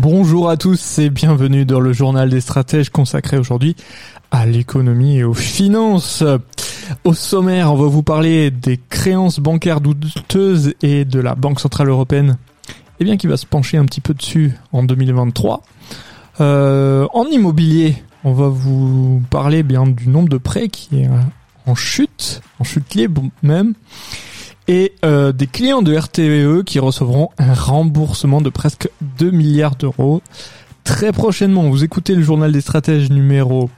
Bonjour à tous et bienvenue dans le journal des stratèges consacré aujourd'hui à l'économie et aux finances. Au sommaire, on va vous parler des créances bancaires douteuses et de la Banque Centrale Européenne eh bien, qui va se pencher un petit peu dessus en 2023. Euh, en immobilier, on va vous parler bien du nombre de prêts qui est en chute, en chute libre même, et euh, des clients de RTVE qui recevront un remboursement de presque 2 milliards d'euros. Très prochainement, vous écoutez le journal des stratèges numéro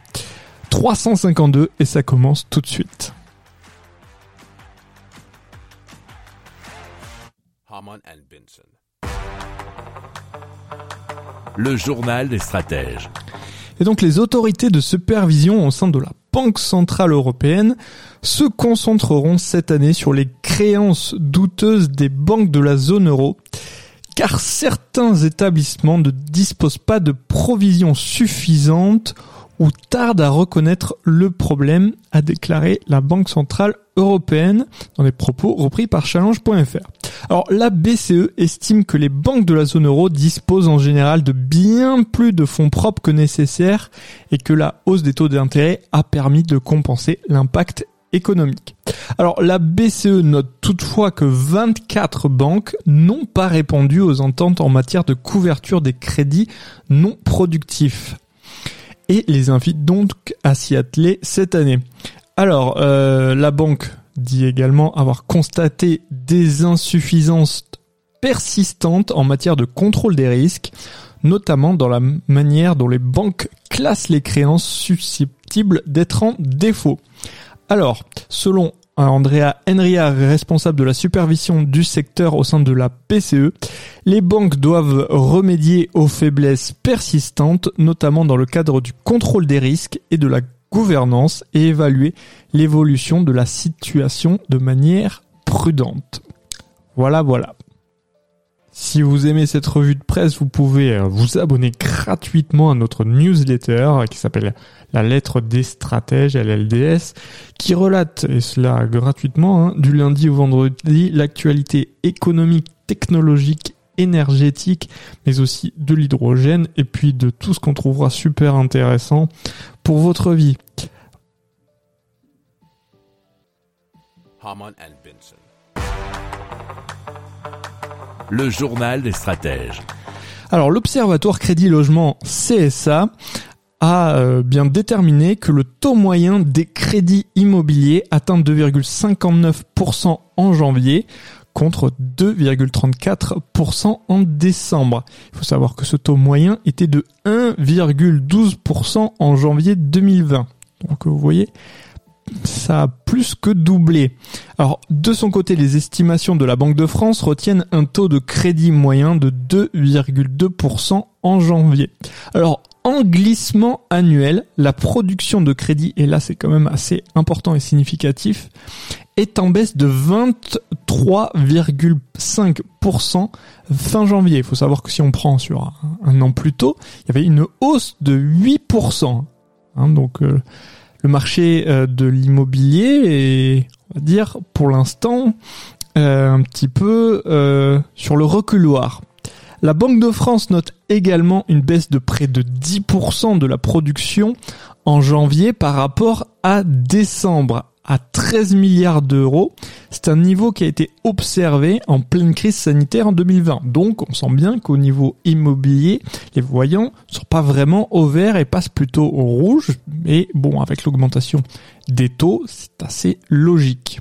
352 et ça commence tout de suite. Le journal des stratèges. Et donc les autorités de supervision au sein de la Banque Centrale Européenne se concentreront cette année sur les créances douteuses des banques de la zone euro, car certains établissements ne disposent pas de provisions suffisantes ou tardent à reconnaître le problème, a déclaré la Banque Centrale Européenne dans des propos repris par challenge.fr. Alors la BCE estime que les banques de la zone euro disposent en général de bien plus de fonds propres que nécessaire et que la hausse des taux d'intérêt a permis de compenser l'impact économique. Alors la BCE note toutefois que 24 banques n'ont pas répondu aux ententes en matière de couverture des crédits non productifs et les invite donc à s'y atteler cette année. Alors, euh, la banque dit également avoir constaté des insuffisances persistantes en matière de contrôle des risques, notamment dans la manière dont les banques classent les créances susceptibles d'être en défaut. Alors, selon Andrea Enria, responsable de la supervision du secteur au sein de la PCE, les banques doivent remédier aux faiblesses persistantes, notamment dans le cadre du contrôle des risques et de la gouvernance, et évaluer l'évolution de la situation de manière prudente. Voilà, voilà. Si vous aimez cette revue de presse, vous pouvez euh, vous abonner gratuitement à notre newsletter qui s'appelle La lettre des stratèges, LLDS, qui relate, et cela gratuitement, hein, du lundi au vendredi, l'actualité économique, technologique, énergétique, mais aussi de l'hydrogène, et puis de tout ce qu'on trouvera super intéressant pour votre vie. Le journal des stratèges. Alors l'Observatoire Crédit Logement CSA a euh, bien déterminé que le taux moyen des crédits immobiliers atteint 2,59% en janvier contre 2,34% en décembre. Il faut savoir que ce taux moyen était de 1,12% en janvier 2020. Donc vous voyez, ça a plus que doublé. Alors, de son côté, les estimations de la Banque de France retiennent un taux de crédit moyen de 2,2% en janvier. Alors, en glissement annuel, la production de crédit, et là c'est quand même assez important et significatif, est en baisse de 23,5% fin janvier. Il faut savoir que si on prend sur un, an plus tôt, il y avait une hausse de 8%. Hein, donc euh, le marché euh, de l'immobilier est, on va dire, pour l'instant, euh, un petit peu sur le reculoir. La Banque de France note également une baisse de près de 10% de la production en janvier par rapport à décembre à 13 milliards d'euros. C'est un niveau qui a été observé en pleine crise sanitaire en 2020. Donc on sent bien qu'au niveau immobilier, les voyants ne sont pas vraiment au vert et passent plutôt au rouge. Mais bon, avec l'augmentation des taux, c'est assez logique.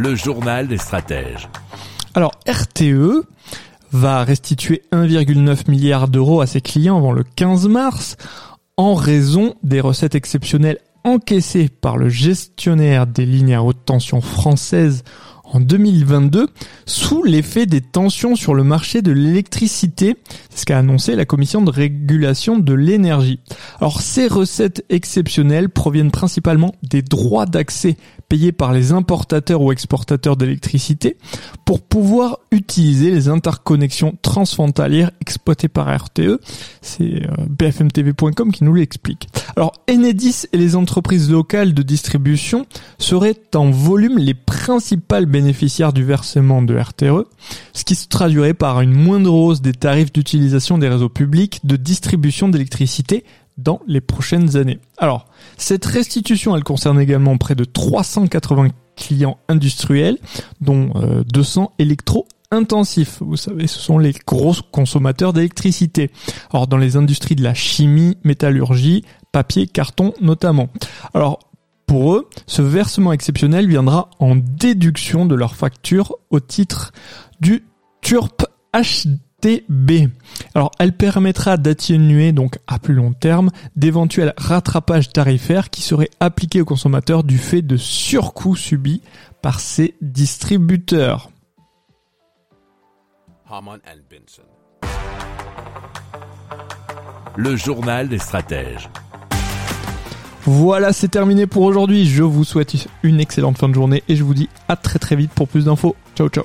Le journal des stratèges. Alors RTE va restituer 1,9 milliard d'euros à ses clients avant le 15 mars en raison des recettes exceptionnelles encaissées par le gestionnaire des lignes à haute tension françaises en 2022 sous l'effet des tensions sur le marché de l'électricité, c'est ce qu'a annoncé la commission de régulation de l'énergie. Alors ces recettes exceptionnelles proviennent principalement des droits d'accès payés par les importateurs ou exportateurs d'électricité pour pouvoir utiliser les interconnexions transfrontalières exploitées par RTE. C'est euh, bfmtv.com qui nous l'explique. Alors Enedis et les entreprises locales de distribution seraient en volume les principales bénéficiaires du versement de RTE, ce qui se traduirait par une moindre hausse des tarifs d'utilisation des réseaux publics de distribution d'électricité dans les prochaines années. Alors, cette restitution, elle concerne également près de 380 clients industriels, dont 200 électro-intensifs. Vous savez, ce sont les gros consommateurs d'électricité. Alors, dans les industries de la chimie, métallurgie, papier, carton notamment. Alors, pour eux, ce versement exceptionnel viendra en déduction de leur facture au titre du TURP HD TB. Alors, elle permettra d'atténuer donc à plus long terme d'éventuels rattrapages tarifaires qui seraient appliqués aux consommateurs du fait de surcoûts subis par ces distributeurs. Le journal des stratèges. Voilà, c'est terminé pour aujourd'hui. Je vous souhaite une excellente fin de journée et je vous dis à très très vite pour plus d'infos. Ciao ciao.